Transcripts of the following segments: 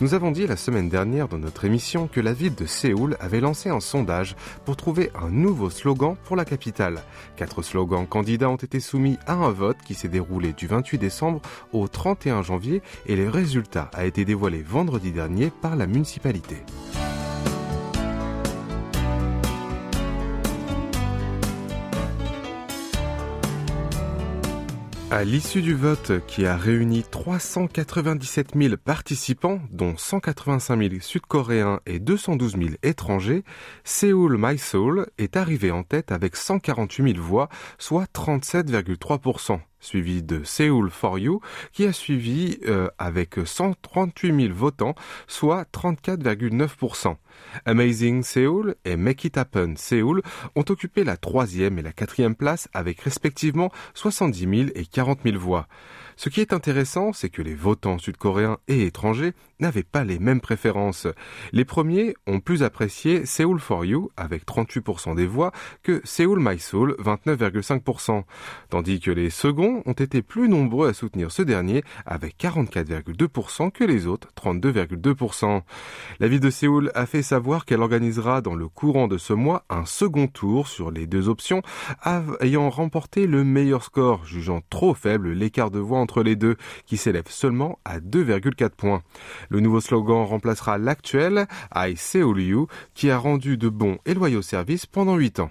Nous avons dit la semaine dernière dans notre émission que la ville de Séoul avait lancé un sondage pour trouver un nouveau slogan pour la capitale. Quatre slogans candidats ont été soumis à un vote qui s'est déroulé du 28 décembre au 31 janvier et le résultat a été dévoilé vendredi dernier par la municipalité. À l'issue du vote qui a réuni 397 000 participants, dont 185 000 Sud-Coréens et 212 000 étrangers, Seoul My est arrivé en tête avec 148 000 voix, soit 37,3% suivi de Seoul for You, qui a suivi euh, avec 138 000 votants, soit 34,9%. Amazing Seoul et Make It Happen Seoul ont occupé la troisième et la quatrième place avec respectivement 70 000 et 40 000 voix. Ce qui est intéressant, c'est que les votants sud-coréens et étrangers n'avaient pas les mêmes préférences. Les premiers ont plus apprécié Seoul for You avec 38% des voix que Seoul My Soul 29,5%, tandis que les seconds ont été plus nombreux à soutenir ce dernier avec 44,2% que les autres 32,2%. La ville de Séoul a fait savoir qu'elle organisera dans le courant de ce mois un second tour sur les deux options ayant remporté le meilleur score, jugeant trop faible l'écart de voix les deux, qui s'élève seulement à 2,4 points. Le nouveau slogan remplacera l'actuel I Seoul qui a rendu de bons et loyaux services pendant 8 ans.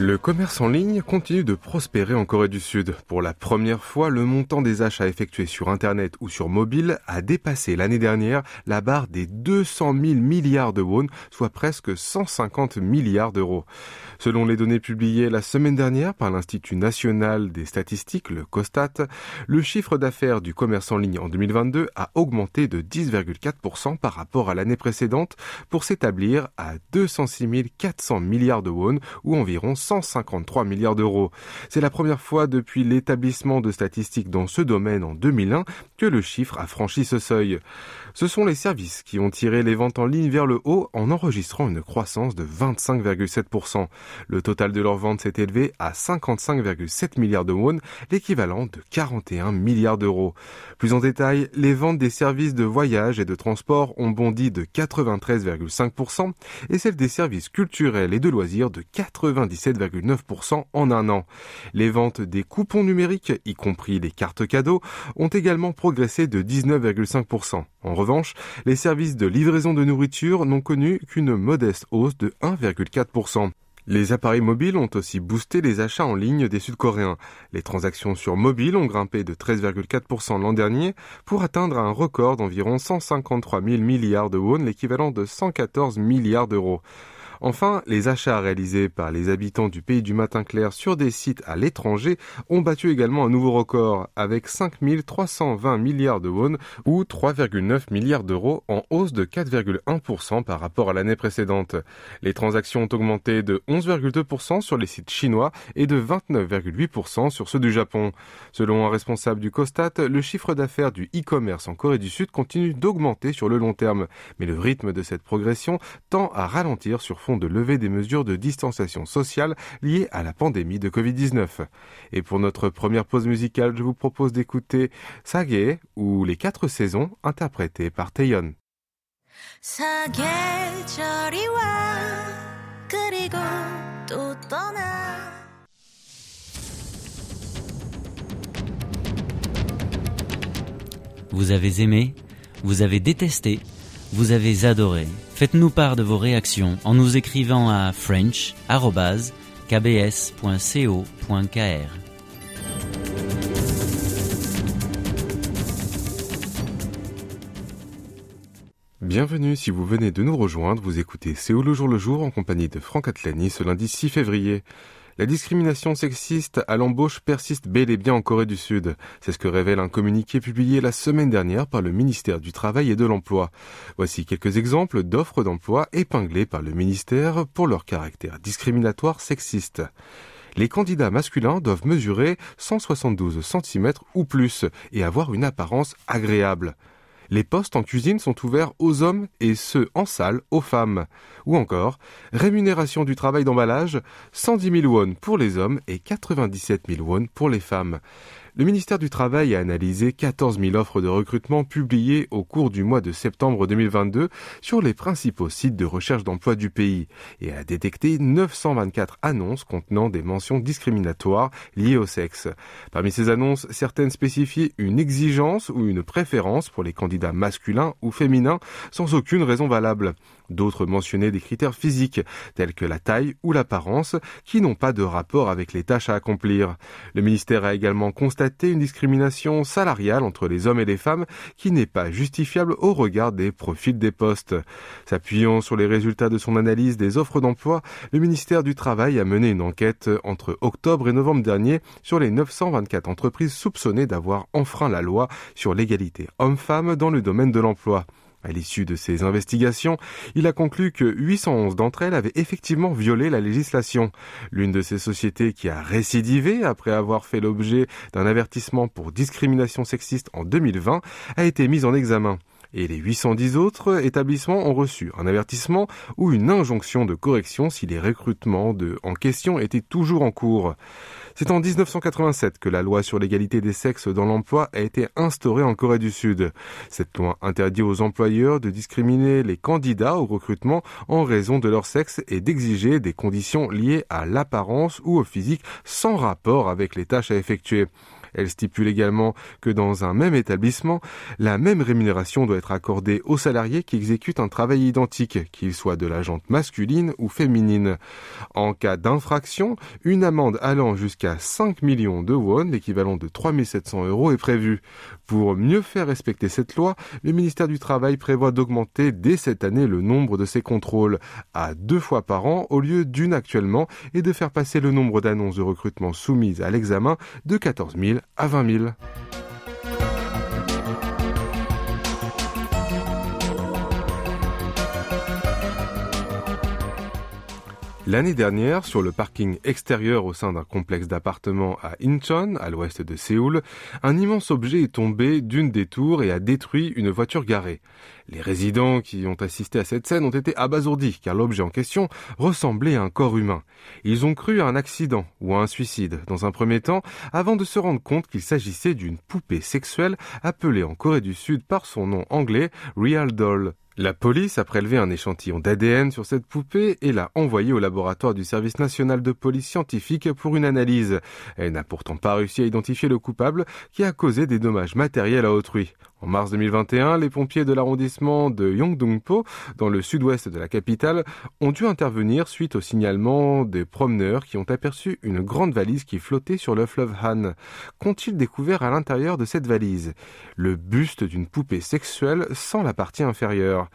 Le commerce en ligne continue de prospérer en Corée du Sud. Pour la première fois, le montant des achats effectués sur Internet ou sur mobile a dépassé l'année dernière la barre des 200 000 milliards de won, soit presque 150 milliards d'euros. Selon les données publiées la semaine dernière par l'Institut national des statistiques, le COSTAT, le chiffre d'affaires du commerce en ligne en 2022 a augmenté de 10,4% par rapport à l'année précédente pour s'établir à 206 400 milliards de won ou environ 153 milliards d'euros. C'est la première fois depuis l'établissement de statistiques dans ce domaine en 2001 que le chiffre a franchi ce seuil. Ce sont les services qui ont tiré les ventes en ligne vers le haut en enregistrant une croissance de 25,7%. Le total de leurs ventes s'est élevé à 55,7 milliards de won, l'équivalent de 41 milliards d'euros. Plus en détail, les ventes des services de voyage et de transport ont bondi de 93,5% et celles des services culturels et de loisirs de 97 en un an. Les ventes des coupons numériques, y compris les cartes cadeaux, ont également progressé de 19,5%. En revanche, les services de livraison de nourriture n'ont connu qu'une modeste hausse de 1,4%. Les appareils mobiles ont aussi boosté les achats en ligne des Sud-Coréens. Les transactions sur mobile ont grimpé de 13,4% l'an dernier pour atteindre un record d'environ 153 000 milliards de won, l'équivalent de 114 milliards d'euros. Enfin, les achats réalisés par les habitants du pays du matin clair sur des sites à l'étranger ont battu également un nouveau record avec 5 320 milliards de won ou 3,9 milliards d'euros en hausse de 4,1% par rapport à l'année précédente. Les transactions ont augmenté de 11,2% sur les sites chinois et de 29,8% sur ceux du Japon. Selon un responsable du COSTAT, le chiffre d'affaires du e-commerce en Corée du Sud continue d'augmenter sur le long terme, mais le rythme de cette progression tend à ralentir sur de lever des mesures de distanciation sociale liées à la pandémie de Covid-19. Et pour notre première pause musicale, je vous propose d'écouter Sage ou Les quatre saisons interprétées par Taeyeon. Vous avez aimé, vous avez détesté, vous avez adoré. Faites-nous part de vos réactions en nous écrivant à french.kbs.co.kr. Bienvenue si vous venez de nous rejoindre, vous écoutez Séoul le jour le jour en compagnie de Franck Atlani ce lundi 6 février. La discrimination sexiste à l'embauche persiste bel et bien en Corée du Sud. C'est ce que révèle un communiqué publié la semaine dernière par le ministère du Travail et de l'Emploi. Voici quelques exemples d'offres d'emploi épinglées par le ministère pour leur caractère discriminatoire sexiste les candidats masculins doivent mesurer 172 cm ou plus et avoir une apparence agréable. Les postes en cuisine sont ouverts aux hommes et ceux en salle aux femmes. Ou encore, rémunération du travail d'emballage, 110 000 won pour les hommes et 97 000 won pour les femmes. Le ministère du Travail a analysé 14 000 offres de recrutement publiées au cours du mois de septembre 2022 sur les principaux sites de recherche d'emploi du pays et a détecté 924 annonces contenant des mentions discriminatoires liées au sexe. Parmi ces annonces, certaines spécifiaient une exigence ou une préférence pour les candidats masculins ou féminins sans aucune raison valable. D'autres mentionnaient des critères physiques, tels que la taille ou l'apparence, qui n'ont pas de rapport avec les tâches à accomplir. Le ministère a également constaté une discrimination salariale entre les hommes et les femmes qui n'est pas justifiable au regard des profils des postes. S'appuyant sur les résultats de son analyse des offres d'emploi, le ministère du Travail a mené une enquête entre octobre et novembre dernier sur les 924 entreprises soupçonnées d'avoir enfreint la loi sur l'égalité homme-femme dans le domaine de l'emploi. À l'issue de ces investigations, il a conclu que 811 d'entre elles avaient effectivement violé la législation. L'une de ces sociétés qui a récidivé après avoir fait l'objet d'un avertissement pour discrimination sexiste en 2020 a été mise en examen et les 810 autres établissements ont reçu un avertissement ou une injonction de correction si les recrutements de, en question étaient toujours en cours. C'est en 1987 que la loi sur l'égalité des sexes dans l'emploi a été instaurée en Corée du Sud. Cette loi interdit aux employeurs de discriminer les candidats au recrutement en raison de leur sexe et d'exiger des conditions liées à l'apparence ou au physique sans rapport avec les tâches à effectuer. Elle stipule également que dans un même établissement, la même rémunération doit être accordée aux salariés qui exécutent un travail identique, qu'il soit de la jante masculine ou féminine. En cas d'infraction, une amende allant jusqu'à 5 millions de won, l'équivalent de 3700 euros, est prévue. Pour mieux faire respecter cette loi, le ministère du Travail prévoit d'augmenter dès cette année le nombre de ces contrôles à deux fois par an au lieu d'une actuellement et de faire passer le nombre d'annonces de recrutement soumises à l'examen de 14 000 à 20 000. L'année dernière, sur le parking extérieur au sein d'un complexe d'appartements à Incheon, à l'ouest de Séoul, un immense objet est tombé d'une des tours et a détruit une voiture garée. Les résidents qui ont assisté à cette scène ont été abasourdis car l'objet en question ressemblait à un corps humain. Ils ont cru à un accident ou à un suicide dans un premier temps avant de se rendre compte qu'il s'agissait d'une poupée sexuelle appelée en Corée du Sud par son nom anglais Real Doll. La police a prélevé un échantillon d'ADN sur cette poupée et l'a envoyé au laboratoire du service national de police scientifique pour une analyse. Elle n'a pourtant pas réussi à identifier le coupable qui a causé des dommages matériels à autrui. En mars 2021, les pompiers de l'arrondissement de Yongdongpo, dans le sud-ouest de la capitale, ont dû intervenir suite au signalement des promeneurs qui ont aperçu une grande valise qui flottait sur le fleuve Han. Qu'ont-ils découvert à l'intérieur de cette valise? Le buste d'une poupée sexuelle sans la partie inférieure.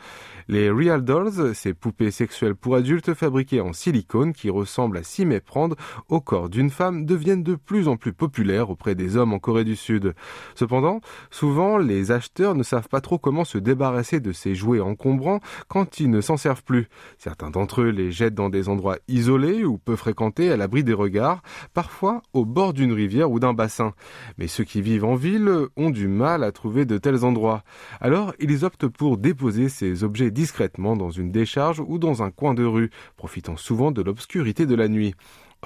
Les Real Dolls, ces poupées sexuelles pour adultes fabriquées en silicone qui ressemblent à s'y méprendre au corps d'une femme, deviennent de plus en plus populaires auprès des hommes en Corée du Sud. Cependant, souvent, les acheteurs ne savent pas trop comment se débarrasser de ces jouets encombrants quand ils ne s'en servent plus. Certains d'entre eux les jettent dans des endroits isolés ou peu fréquentés à l'abri des regards, parfois au bord d'une rivière ou d'un bassin. Mais ceux qui vivent en ville ont du mal à trouver de tels endroits. Alors, ils optent pour déposer ces objets discrètement dans une décharge ou dans un coin de rue, profitant souvent de l'obscurité de la nuit.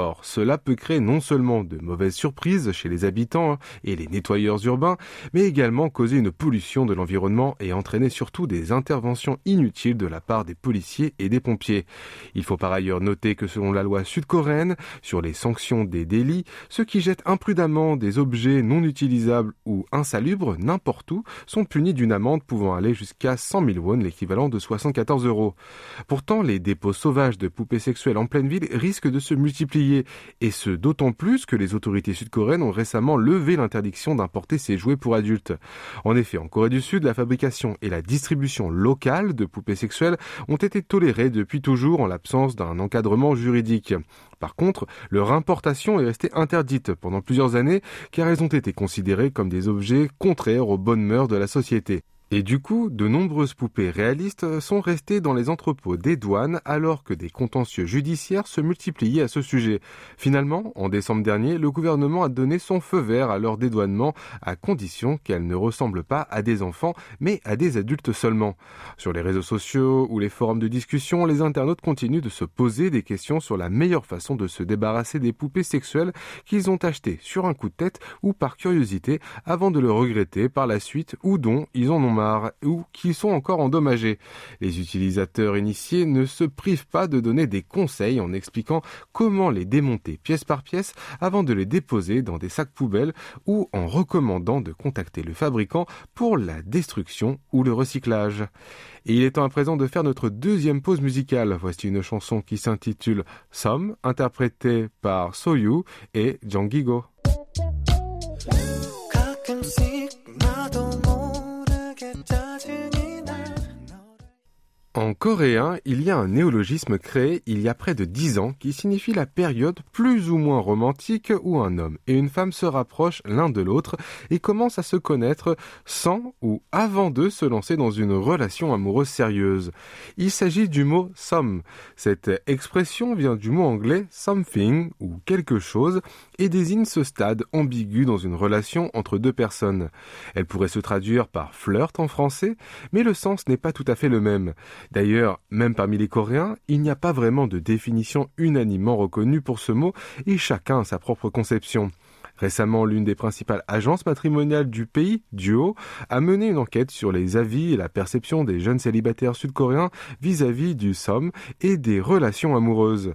Or, cela peut créer non seulement de mauvaises surprises chez les habitants hein, et les nettoyeurs urbains, mais également causer une pollution de l'environnement et entraîner surtout des interventions inutiles de la part des policiers et des pompiers. Il faut par ailleurs noter que selon la loi sud-coréenne sur les sanctions des délits, ceux qui jettent imprudemment des objets non utilisables ou insalubres n'importe où sont punis d'une amende pouvant aller jusqu'à 100 000 won, l'équivalent de 74 euros. Pourtant, les dépôts sauvages de poupées sexuelles en pleine ville risquent de se multiplier et ce d'autant plus que les autorités sud-coréennes ont récemment levé l'interdiction d'importer ces jouets pour adultes. En effet, en Corée du Sud, la fabrication et la distribution locale de poupées sexuelles ont été tolérées depuis toujours en l'absence d'un encadrement juridique. Par contre, leur importation est restée interdite pendant plusieurs années car elles ont été considérées comme des objets contraires aux bonnes mœurs de la société. Et du coup, de nombreuses poupées réalistes sont restées dans les entrepôts des douanes alors que des contentieux judiciaires se multipliaient à ce sujet. Finalement, en décembre dernier, le gouvernement a donné son feu vert à leur dédouanement à condition qu'elles ne ressemblent pas à des enfants mais à des adultes seulement. Sur les réseaux sociaux ou les forums de discussion, les internautes continuent de se poser des questions sur la meilleure façon de se débarrasser des poupées sexuelles qu'ils ont achetées sur un coup de tête ou par curiosité avant de le regretter par la suite ou dont ils en ont ou qui sont encore endommagés. Les utilisateurs initiés ne se privent pas de donner des conseils en expliquant comment les démonter pièce par pièce avant de les déposer dans des sacs poubelles ou en recommandant de contacter le fabricant pour la destruction ou le recyclage. Et il est temps à présent de faire notre deuxième pause musicale. Voici une chanson qui s'intitule Some, interprétée par Soyu et Gigo. En coréen, il y a un néologisme créé il y a près de dix ans qui signifie la période plus ou moins romantique où un homme et une femme se rapprochent l'un de l'autre et commencent à se connaître sans ou avant de se lancer dans une relation amoureuse sérieuse. Il s'agit du mot some. Cette expression vient du mot anglais something ou quelque chose et désigne ce stade ambigu dans une relation entre deux personnes. Elle pourrait se traduire par flirt en français, mais le sens n'est pas tout à fait le même. D'ailleurs, même parmi les Coréens, il n'y a pas vraiment de définition unanimement reconnue pour ce mot et chacun a sa propre conception. Récemment, l'une des principales agences matrimoniales du pays, Duo, a mené une enquête sur les avis et la perception des jeunes célibataires sud-coréens vis-à-vis du SOM et des relations amoureuses.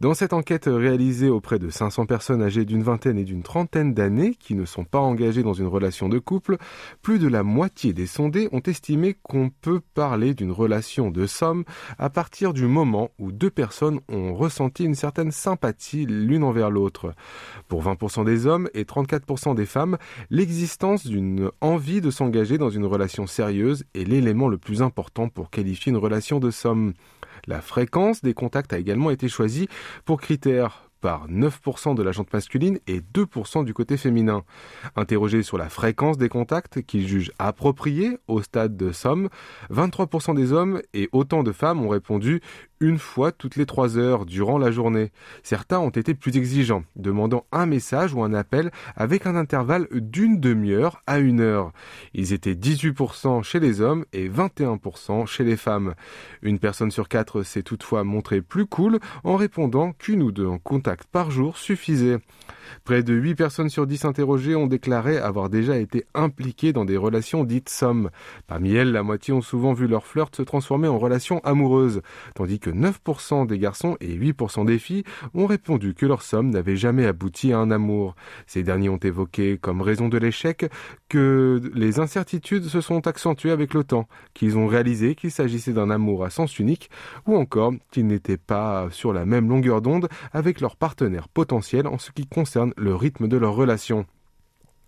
Dans cette enquête réalisée auprès de 500 personnes âgées d'une vingtaine et d'une trentaine d'années qui ne sont pas engagées dans une relation de couple, plus de la moitié des sondés ont estimé qu'on peut parler d'une relation de SOM à partir du moment où deux personnes ont ressenti une certaine sympathie l'une envers l'autre. Pour 20% des hommes, et 34% des femmes, l'existence d'une envie de s'engager dans une relation sérieuse est l'élément le plus important pour qualifier une relation de somme. La fréquence des contacts a également été choisie pour critère par 9% de la masculine et 2% du côté féminin. Interrogé sur la fréquence des contacts qu'ils jugent appropriés au stade de somme, 23% des hommes et autant de femmes ont répondu une fois toutes les trois heures durant la journée. Certains ont été plus exigeants, demandant un message ou un appel avec un intervalle d'une demi-heure à une heure. Ils étaient 18% chez les hommes et 21% chez les femmes. Une personne sur quatre s'est toutefois montrée plus cool en répondant qu'une ou deux en contact par jour suffisait. Près de 8 personnes sur 10 interrogées ont déclaré avoir déjà été impliquées dans des relations dites sommes. Parmi elles, la moitié ont souvent vu leur flirt se transformer en relation amoureuse, tandis que 9% des garçons et 8% des filles ont répondu que leur somme n'avait jamais abouti à un amour. Ces derniers ont évoqué comme raison de l'échec que les incertitudes se sont accentuées avec le temps, qu'ils ont réalisé qu'il s'agissait d'un amour à sens unique, ou encore qu'ils n'étaient pas sur la même longueur d'onde avec leur partenaire potentiel en ce qui concerne le rythme de leur relation.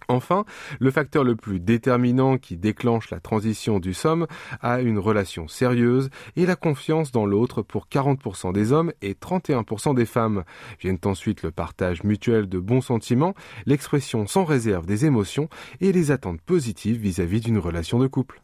Enfin, le facteur le plus déterminant qui déclenche la transition du somme à une relation sérieuse est la confiance dans l'autre pour 40% des hommes et 31% des femmes. Viennent ensuite le partage mutuel de bons sentiments, l'expression sans réserve des émotions et les attentes positives vis-à-vis d'une relation de couple.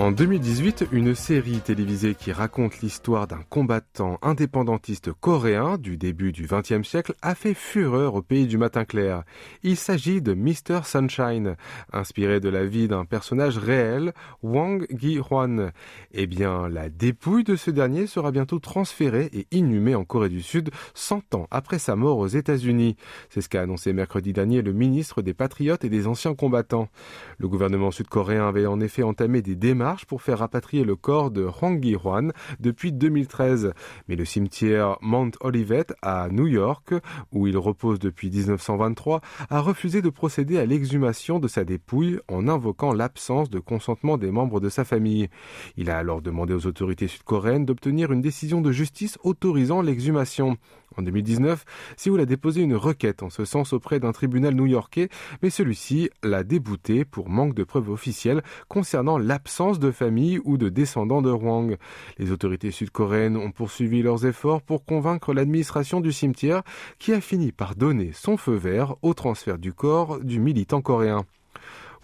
En 2018, une série télévisée qui raconte l'histoire d'un combattant indépendantiste coréen du début du XXe siècle a fait fureur au pays du matin clair. Il s'agit de Mr. Sunshine, inspiré de la vie d'un personnage réel, Wang Gi-hwan. Eh bien, la dépouille de ce dernier sera bientôt transférée et inhumée en Corée du Sud 100 ans après sa mort aux États-Unis. C'est ce qu'a annoncé mercredi dernier le ministre des Patriotes et des anciens combattants. Le gouvernement sud-coréen avait en effet entamé des démarches pour faire rapatrier le corps de Hwang Gi-hwan depuis 2013. Mais le cimetière Mount Olivet à New York, où il repose depuis 1923, a refusé de procéder à l'exhumation de sa dépouille en invoquant l'absence de consentement des membres de sa famille. Il a alors demandé aux autorités sud-coréennes d'obtenir une décision de justice autorisant l'exhumation. En 2019, Séoul a déposé une requête en ce sens auprès d'un tribunal new-yorkais, mais celui-ci l'a débouté pour manque de preuves officielles concernant l'absence de famille ou de descendants de Hwang. Les autorités sud-coréennes ont poursuivi leurs efforts pour convaincre l'administration du cimetière qui a fini par donner son feu vert au transfert du corps du militant coréen.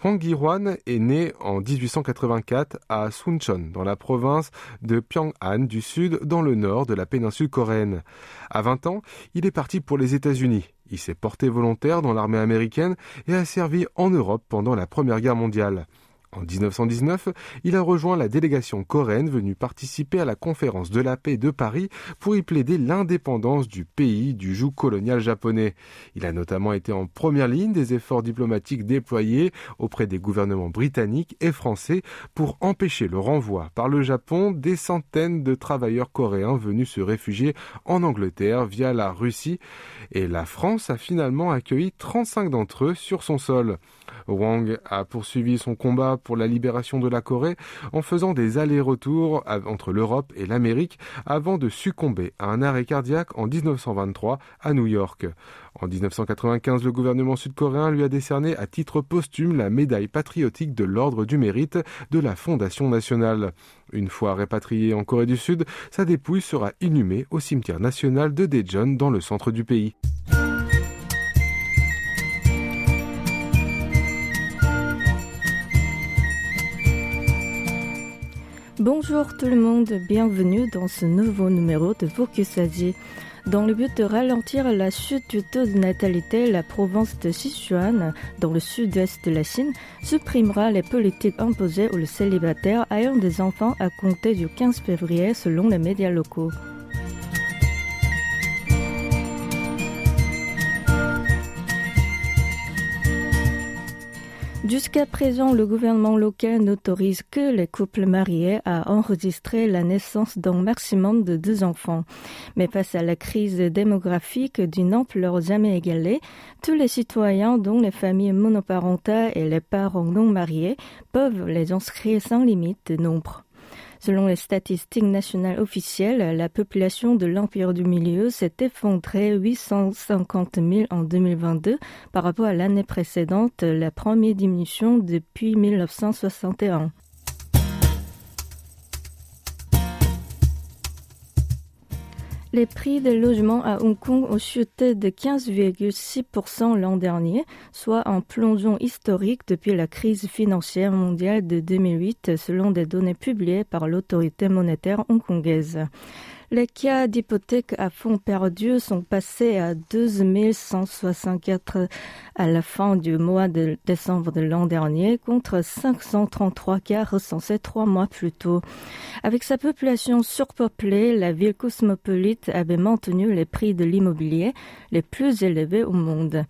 Hwang Gi-hwan est né en 1884 à Suncheon, dans la province de Pyongan du Sud, dans le nord de la péninsule coréenne. À 20 ans, il est parti pour les États-Unis. Il s'est porté volontaire dans l'armée américaine et a servi en Europe pendant la Première Guerre mondiale. En 1919, il a rejoint la délégation coréenne venue participer à la conférence de la paix de Paris pour y plaider l'indépendance du pays du joug colonial japonais. Il a notamment été en première ligne des efforts diplomatiques déployés auprès des gouvernements britanniques et français pour empêcher le renvoi par le Japon des centaines de travailleurs coréens venus se réfugier en Angleterre via la Russie et la France a finalement accueilli 35 d'entre eux sur son sol. Wang a poursuivi son combat pour la libération de la Corée en faisant des allers-retours entre l'Europe et l'Amérique avant de succomber à un arrêt cardiaque en 1923 à New York. En 1995, le gouvernement sud-coréen lui a décerné à titre posthume la médaille patriotique de l'Ordre du mérite de la Fondation nationale. Une fois répatrié en Corée du Sud, sa dépouille sera inhumée au cimetière national de Daejeon dans le centre du pays. Bonjour tout le monde, bienvenue dans ce nouveau numéro de Focus Asie. Dans le but de ralentir la chute du taux de natalité, la province de Sichuan, dans le sud-est de la Chine, supprimera les politiques imposées aux célibataires ayant des enfants à compter du 15 février selon les médias locaux. Jusqu'à présent, le gouvernement local n'autorise que les couples mariés à enregistrer la naissance d'un maximum de deux enfants. Mais face à la crise démographique d'une ampleur jamais égalée, tous les citoyens, dont les familles monoparentales et les parents non mariés, peuvent les inscrire sans limite de nombre. Selon les statistiques nationales officielles, la population de l'Empire du Milieu s'est effondrée 850 000 en 2022 par rapport à l'année précédente, la première diminution depuis 1961. Les prix des logements à Hong Kong ont chuté de 15,6% l'an dernier, soit un plongeon historique depuis la crise financière mondiale de 2008 selon des données publiées par l'autorité monétaire hongkongaise. Les cas d'hypothèques à fonds perdus sont passés à 12 164 à la fin du mois de décembre de l'an dernier contre 533 cas recensés trois mois plus tôt. Avec sa population surpeuplée, la ville cosmopolite avait maintenu les prix de l'immobilier les plus élevés au monde.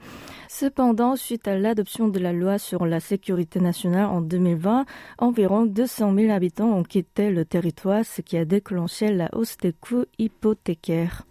Cependant, suite à l'adoption de la loi sur la sécurité nationale en 2020, environ 200 000 habitants ont quitté le territoire, ce qui a déclenché la hausse des coûts hypothécaires.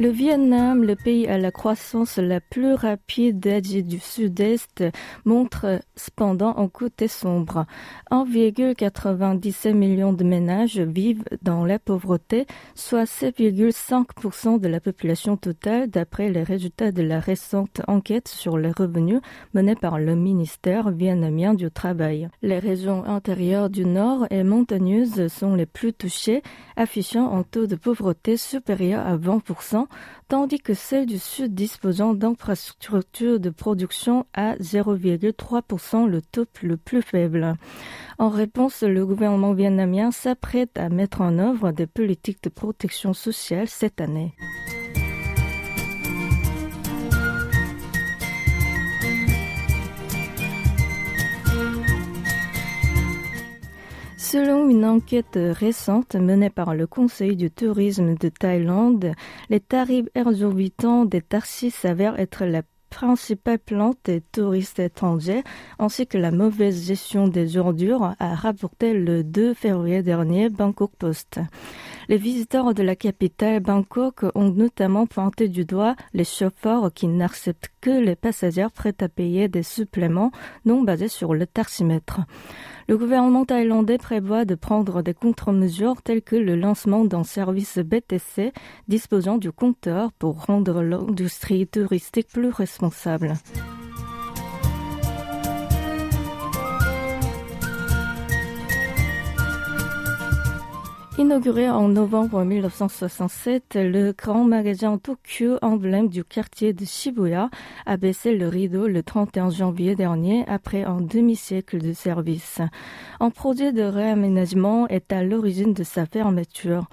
Le Vietnam, le pays à la croissance la plus rapide d'Asie du Sud-Est, montre cependant un côté sombre. 1,97 million de ménages vivent dans la pauvreté, soit 7,5% de la population totale d'après les résultats de la récente enquête sur les revenus menée par le ministère vietnamien du Travail. Les régions intérieures du Nord et montagneuses sont les plus touchées, affichant un taux de pauvreté supérieur à 20%, tandis que celles du Sud disposant d'infrastructures de production à 0,3%, le taux le plus faible. En réponse, le gouvernement vietnamien s'apprête à mettre en œuvre des politiques de protection sociale cette année. Selon une enquête récente menée par le Conseil du tourisme de Thaïlande, les tarifs exorbitants des taxis s'avèrent être la principale plante des touristes étrangers, ainsi que la mauvaise gestion des ordures, a rapporté le 2 février dernier Bangkok Post. Les visiteurs de la capitale Bangkok ont notamment pointé du doigt les chauffeurs qui n'acceptent que les passagers prêts à payer des suppléments non basés sur le taximètre. Le gouvernement thaïlandais prévoit de prendre des contre-mesures telles que le lancement d'un service BTC disposant du compteur pour rendre l'industrie touristique plus responsable. Inauguré en novembre 1967, le grand magasin Tokyo, emblème du quartier de Shibuya, a baissé le rideau le 31 janvier dernier après un demi-siècle de service. Un projet de réaménagement est à l'origine de sa fermeture.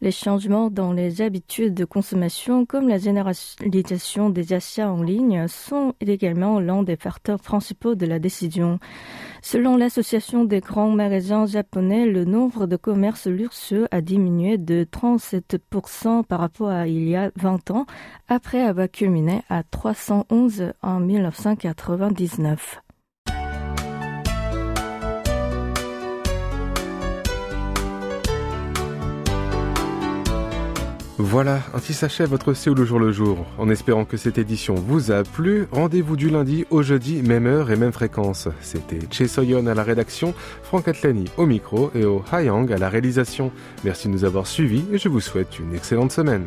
Les changements dans les habitudes de consommation comme la généralisation des achats en ligne sont également l'un des facteurs principaux de la décision. Selon l'association des grands magasins japonais, le nombre de commerces luxueux a diminué de 37% par rapport à il y a 20 ans, après avoir culminé à 311 en 1999. Voilà, ainsi s'achève votre Séoul au jour le jour. En espérant que cette édition vous a plu, rendez-vous du lundi au jeudi, même heure et même fréquence. C'était Che Soyon à la rédaction, Franck Atlani au micro et au Hayang à la réalisation. Merci de nous avoir suivis et je vous souhaite une excellente semaine.